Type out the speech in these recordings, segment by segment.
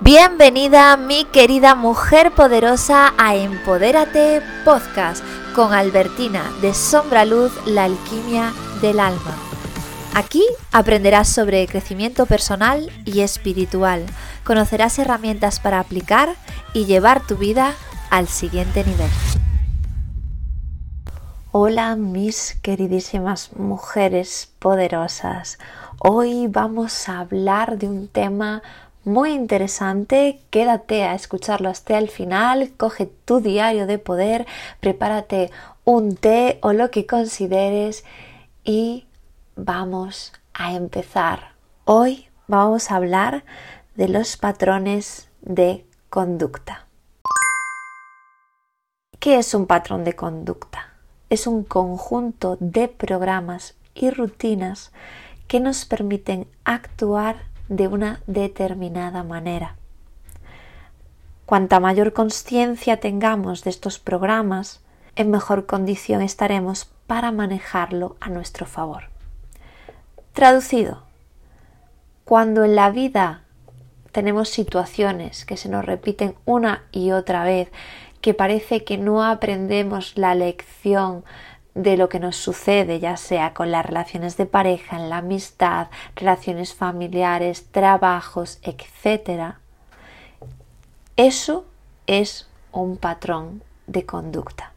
Bienvenida mi querida mujer poderosa a Empodérate Podcast con Albertina de Sombra Luz, la alquimia del alma. Aquí aprenderás sobre crecimiento personal y espiritual, conocerás herramientas para aplicar y llevar tu vida al siguiente nivel. Hola mis queridísimas mujeres poderosas. Hoy vamos a hablar de un tema muy interesante. Quédate a escucharlo hasta el final. Coge tu diario de poder, prepárate un té o lo que consideres y vamos a empezar. Hoy vamos a hablar de los patrones de conducta. ¿Qué es un patrón de conducta? Es un conjunto de programas y rutinas que nos permiten actuar de una determinada manera. Cuanta mayor conciencia tengamos de estos programas, en mejor condición estaremos para manejarlo a nuestro favor. Traducido, cuando en la vida tenemos situaciones que se nos repiten una y otra vez, que parece que no aprendemos la lección de lo que nos sucede, ya sea con las relaciones de pareja, en la amistad, relaciones familiares, trabajos, etc. Eso es un patrón de conducta.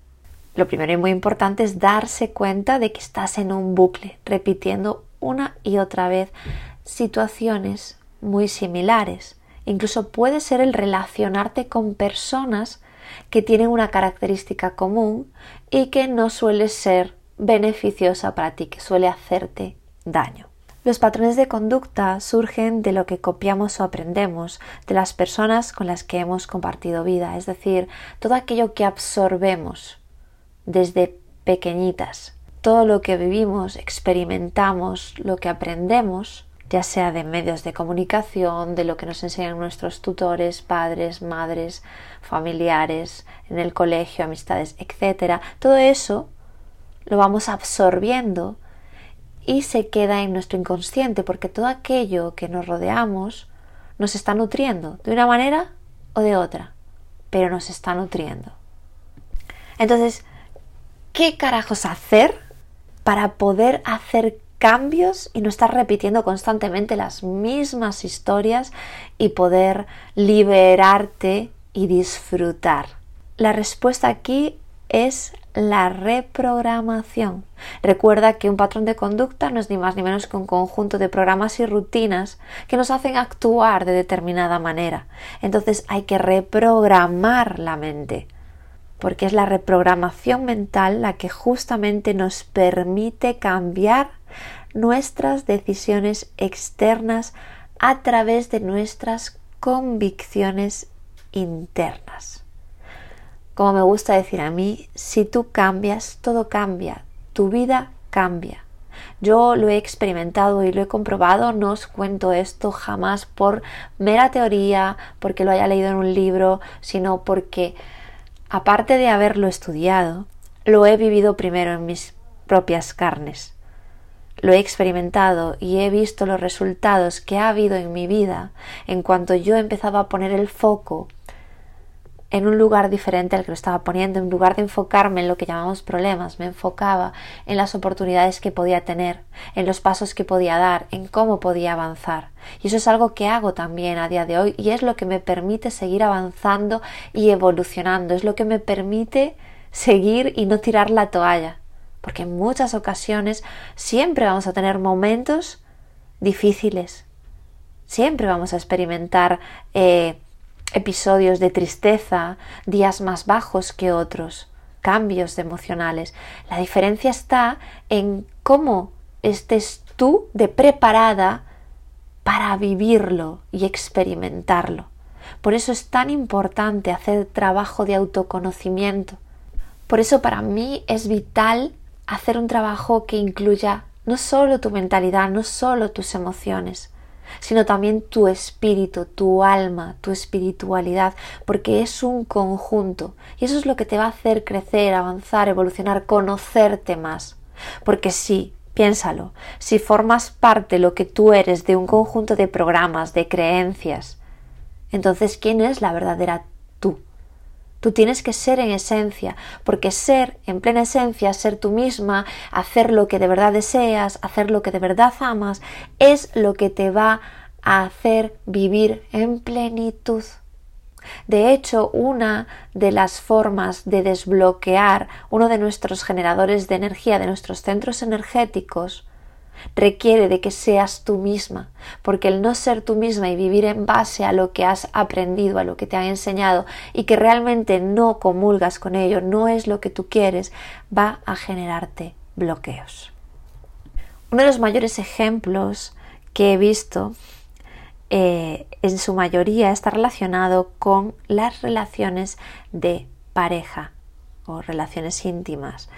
Lo primero y muy importante es darse cuenta de que estás en un bucle, repitiendo una y otra vez situaciones muy similares. Incluso puede ser el relacionarte con personas que tienen una característica común y que no suele ser beneficiosa para ti, que suele hacerte daño. Los patrones de conducta surgen de lo que copiamos o aprendemos de las personas con las que hemos compartido vida, es decir, todo aquello que absorbemos desde pequeñitas, todo lo que vivimos, experimentamos, lo que aprendemos, ya sea de medios de comunicación, de lo que nos enseñan nuestros tutores, padres, madres, familiares, en el colegio, amistades, etc. Todo eso lo vamos absorbiendo y se queda en nuestro inconsciente porque todo aquello que nos rodeamos nos está nutriendo de una manera o de otra, pero nos está nutriendo. Entonces, ¿qué carajos hacer para poder hacer cambios y no estar repitiendo constantemente las mismas historias y poder liberarte y disfrutar. La respuesta aquí es la reprogramación. Recuerda que un patrón de conducta no es ni más ni menos que un conjunto de programas y rutinas que nos hacen actuar de determinada manera. Entonces hay que reprogramar la mente, porque es la reprogramación mental la que justamente nos permite cambiar nuestras decisiones externas a través de nuestras convicciones internas. Como me gusta decir a mí, si tú cambias, todo cambia, tu vida cambia. Yo lo he experimentado y lo he comprobado, no os cuento esto jamás por mera teoría, porque lo haya leído en un libro, sino porque, aparte de haberlo estudiado, lo he vivido primero en mis propias carnes lo he experimentado y he visto los resultados que ha habido en mi vida en cuanto yo empezaba a poner el foco en un lugar diferente al que lo estaba poniendo, en lugar de enfocarme en lo que llamamos problemas, me enfocaba en las oportunidades que podía tener, en los pasos que podía dar, en cómo podía avanzar. Y eso es algo que hago también a día de hoy y es lo que me permite seguir avanzando y evolucionando, es lo que me permite seguir y no tirar la toalla porque en muchas ocasiones siempre vamos a tener momentos difíciles, siempre vamos a experimentar eh, episodios de tristeza, días más bajos que otros, cambios emocionales. La diferencia está en cómo estés tú de preparada para vivirlo y experimentarlo. Por eso es tan importante hacer trabajo de autoconocimiento. Por eso para mí es vital hacer un trabajo que incluya no solo tu mentalidad, no solo tus emociones, sino también tu espíritu, tu alma, tu espiritualidad, porque es un conjunto y eso es lo que te va a hacer crecer, avanzar, evolucionar, conocerte más. Porque sí, piénsalo, si formas parte lo que tú eres de un conjunto de programas, de creencias, Entonces, ¿quién es la verdadera tú? Tú tienes que ser en esencia, porque ser en plena esencia, ser tú misma, hacer lo que de verdad deseas, hacer lo que de verdad amas, es lo que te va a hacer vivir en plenitud. De hecho, una de las formas de desbloquear uno de nuestros generadores de energía, de nuestros centros energéticos, requiere de que seas tú misma, porque el no ser tú misma y vivir en base a lo que has aprendido, a lo que te han enseñado y que realmente no comulgas con ello, no es lo que tú quieres, va a generarte bloqueos. Uno de los mayores ejemplos que he visto eh, en su mayoría está relacionado con las relaciones de pareja o relaciones íntimas.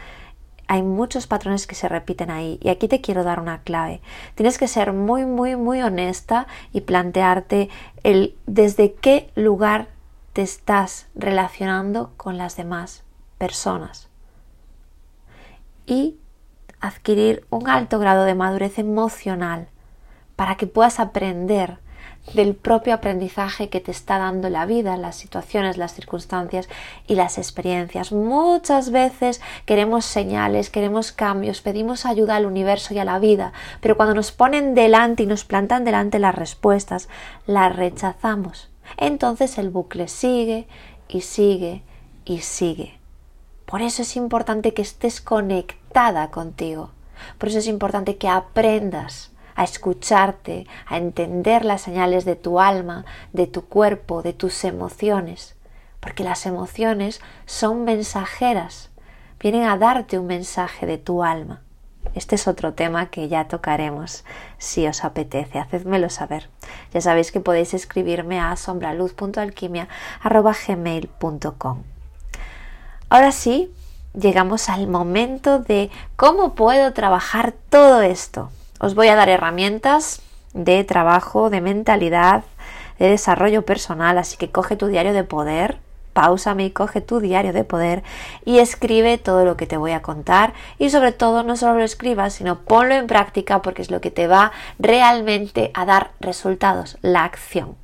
Hay muchos patrones que se repiten ahí y aquí te quiero dar una clave. Tienes que ser muy, muy, muy honesta y plantearte el desde qué lugar te estás relacionando con las demás personas. Y adquirir un alto grado de madurez emocional para que puedas aprender del propio aprendizaje que te está dando la vida, las situaciones, las circunstancias y las experiencias. Muchas veces queremos señales, queremos cambios, pedimos ayuda al universo y a la vida, pero cuando nos ponen delante y nos plantan delante las respuestas, las rechazamos. Entonces el bucle sigue y sigue y sigue. Por eso es importante que estés conectada contigo. Por eso es importante que aprendas a escucharte, a entender las señales de tu alma, de tu cuerpo, de tus emociones, porque las emociones son mensajeras, vienen a darte un mensaje de tu alma. Este es otro tema que ya tocaremos si os apetece, hacedmelo saber. Ya sabéis que podéis escribirme a sombraluz.alquimia.gmail.com Ahora sí, llegamos al momento de cómo puedo trabajar todo esto. Os voy a dar herramientas de trabajo, de mentalidad, de desarrollo personal, así que coge tu diario de poder, pausame y coge tu diario de poder y escribe todo lo que te voy a contar y sobre todo no solo lo escribas, sino ponlo en práctica porque es lo que te va realmente a dar resultados, la acción.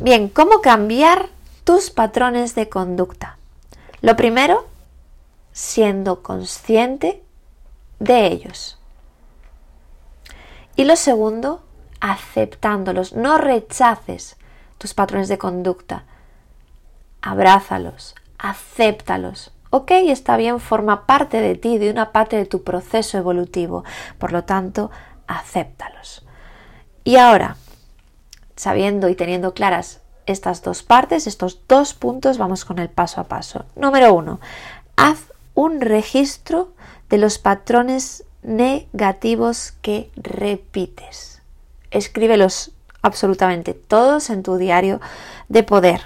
Bien, ¿cómo cambiar tus patrones de conducta? Lo primero, siendo consciente de ellos. Y lo segundo, aceptándolos. No rechaces tus patrones de conducta. Abrázalos, acéptalos. Ok, está bien, forma parte de ti, de una parte de tu proceso evolutivo. Por lo tanto, acéptalos. Y ahora, sabiendo y teniendo claras estas dos partes, estos dos puntos, vamos con el paso a paso. Número uno, haz un registro de los patrones negativos que repites. Escríbelos absolutamente todos en tu diario de poder.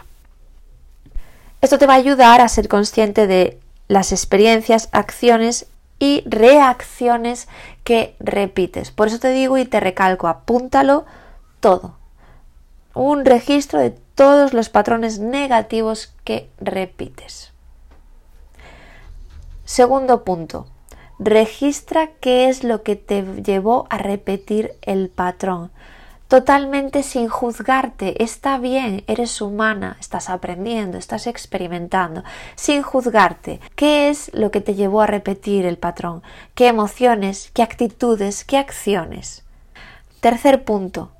Esto te va a ayudar a ser consciente de las experiencias, acciones y reacciones que repites. Por eso te digo y te recalco, apúntalo todo. Un registro de todos los patrones negativos que repites. Segundo punto, registra qué es lo que te llevó a repetir el patrón. Totalmente sin juzgarte, está bien, eres humana, estás aprendiendo, estás experimentando, sin juzgarte. ¿Qué es lo que te llevó a repetir el patrón? ¿Qué emociones, qué actitudes, qué acciones? Tercer punto,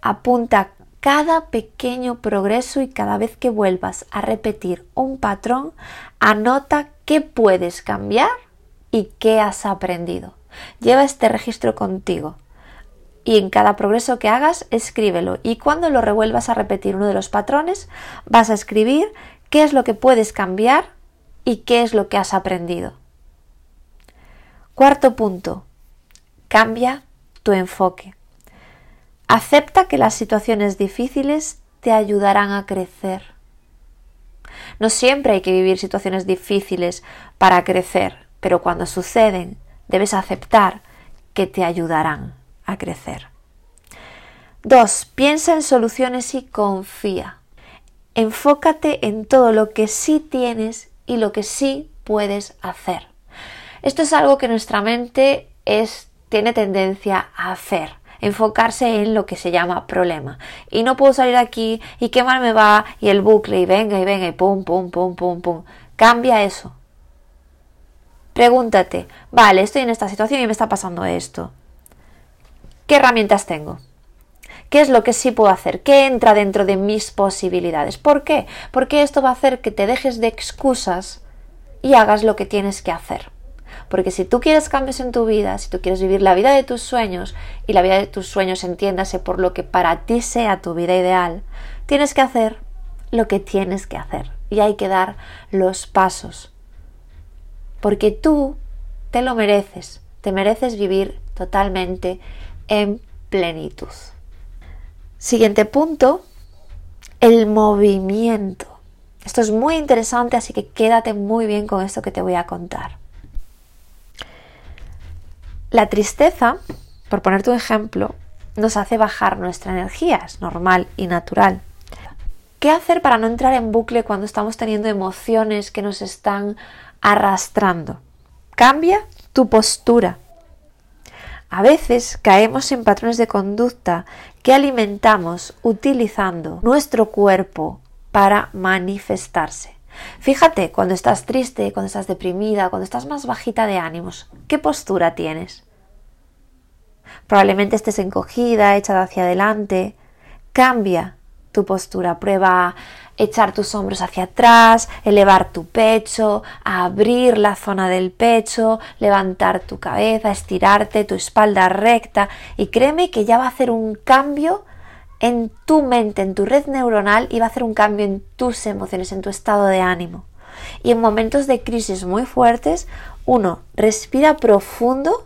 apunta cada pequeño progreso y cada vez que vuelvas a repetir un patrón, anota qué puedes cambiar y qué has aprendido. Lleva este registro contigo y en cada progreso que hagas escríbelo y cuando lo revuelvas a repetir uno de los patrones vas a escribir qué es lo que puedes cambiar y qué es lo que has aprendido. Cuarto punto. Cambia tu enfoque. Acepta que las situaciones difíciles te ayudarán a crecer. No siempre hay que vivir situaciones difíciles para crecer, pero cuando suceden debes aceptar que te ayudarán a crecer. 2. Piensa en soluciones y confía. Enfócate en todo lo que sí tienes y lo que sí puedes hacer. Esto es algo que nuestra mente es, tiene tendencia a hacer enfocarse en lo que se llama problema. Y no puedo salir aquí y qué mal me va y el bucle y venga y venga y pum, pum, pum, pum, pum. Cambia eso. Pregúntate, vale, estoy en esta situación y me está pasando esto. ¿Qué herramientas tengo? ¿Qué es lo que sí puedo hacer? ¿Qué entra dentro de mis posibilidades? ¿Por qué? Porque esto va a hacer que te dejes de excusas y hagas lo que tienes que hacer. Porque si tú quieres cambios en tu vida, si tú quieres vivir la vida de tus sueños, y la vida de tus sueños entiéndase por lo que para ti sea tu vida ideal, tienes que hacer lo que tienes que hacer. Y hay que dar los pasos. Porque tú te lo mereces. Te mereces vivir totalmente en plenitud. Siguiente punto, el movimiento. Esto es muy interesante, así que quédate muy bien con esto que te voy a contar. La tristeza, por ponerte un ejemplo, nos hace bajar nuestra energía, es normal y natural. ¿Qué hacer para no entrar en bucle cuando estamos teniendo emociones que nos están arrastrando? Cambia tu postura. A veces caemos en patrones de conducta que alimentamos utilizando nuestro cuerpo para manifestarse. Fíjate cuando estás triste, cuando estás deprimida, cuando estás más bajita de ánimos, ¿qué postura tienes? Probablemente estés encogida, echada hacia adelante. Cambia tu postura, prueba echar tus hombros hacia atrás, elevar tu pecho, abrir la zona del pecho, levantar tu cabeza, estirarte, tu espalda recta y créeme que ya va a hacer un cambio en tu mente, en tu red neuronal y va a hacer un cambio en tus emociones, en tu estado de ánimo. Y en momentos de crisis muy fuertes, uno, respira profundo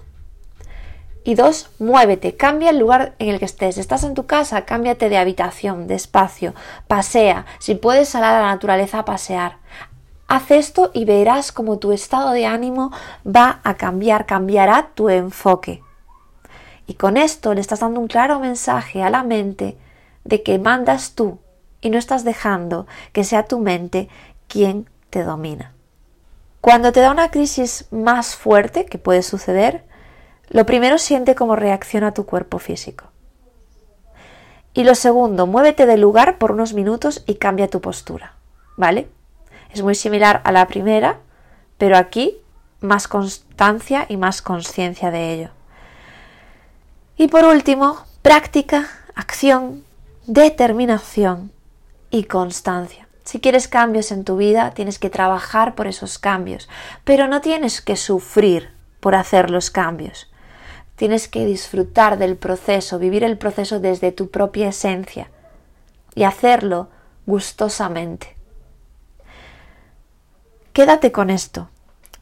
y dos, muévete, cambia el lugar en el que estés. Estás en tu casa, cámbiate de habitación, de espacio, pasea. Si puedes salir a la naturaleza a pasear. Haz esto y verás como tu estado de ánimo va a cambiar, cambiará tu enfoque. Y con esto le estás dando un claro mensaje a la mente de que mandas tú y no estás dejando que sea tu mente quien te domina. Cuando te da una crisis más fuerte, que puede suceder, lo primero siente cómo reacciona tu cuerpo físico. Y lo segundo, muévete del lugar por unos minutos y cambia tu postura. ¿Vale? Es muy similar a la primera, pero aquí más constancia y más conciencia de ello. Y por último, práctica, acción, determinación y constancia. Si quieres cambios en tu vida, tienes que trabajar por esos cambios, pero no tienes que sufrir por hacer los cambios. Tienes que disfrutar del proceso, vivir el proceso desde tu propia esencia y hacerlo gustosamente. Quédate con esto.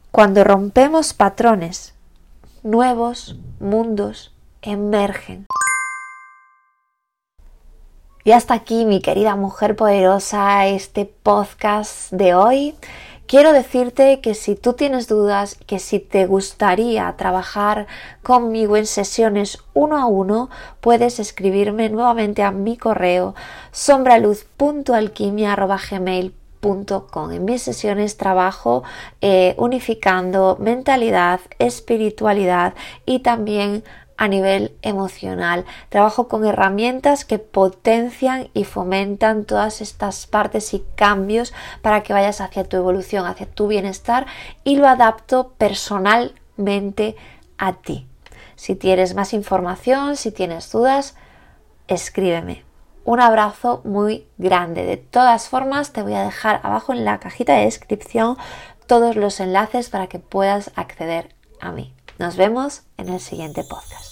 Cuando rompemos patrones, nuevos mundos emergen. Y hasta aquí, mi querida mujer poderosa, este podcast de hoy. Quiero decirte que si tú tienes dudas, que si te gustaría trabajar conmigo en sesiones uno a uno, puedes escribirme nuevamente a mi correo sombraluz.alquimia.gmail.com En mis sesiones trabajo eh, unificando mentalidad, espiritualidad y también a nivel emocional. Trabajo con herramientas que potencian y fomentan todas estas partes y cambios para que vayas hacia tu evolución, hacia tu bienestar y lo adapto personalmente a ti. Si tienes más información, si tienes dudas, escríbeme. Un abrazo muy grande. De todas formas, te voy a dejar abajo en la cajita de descripción todos los enlaces para que puedas acceder a mí. Nos vemos en el siguiente podcast.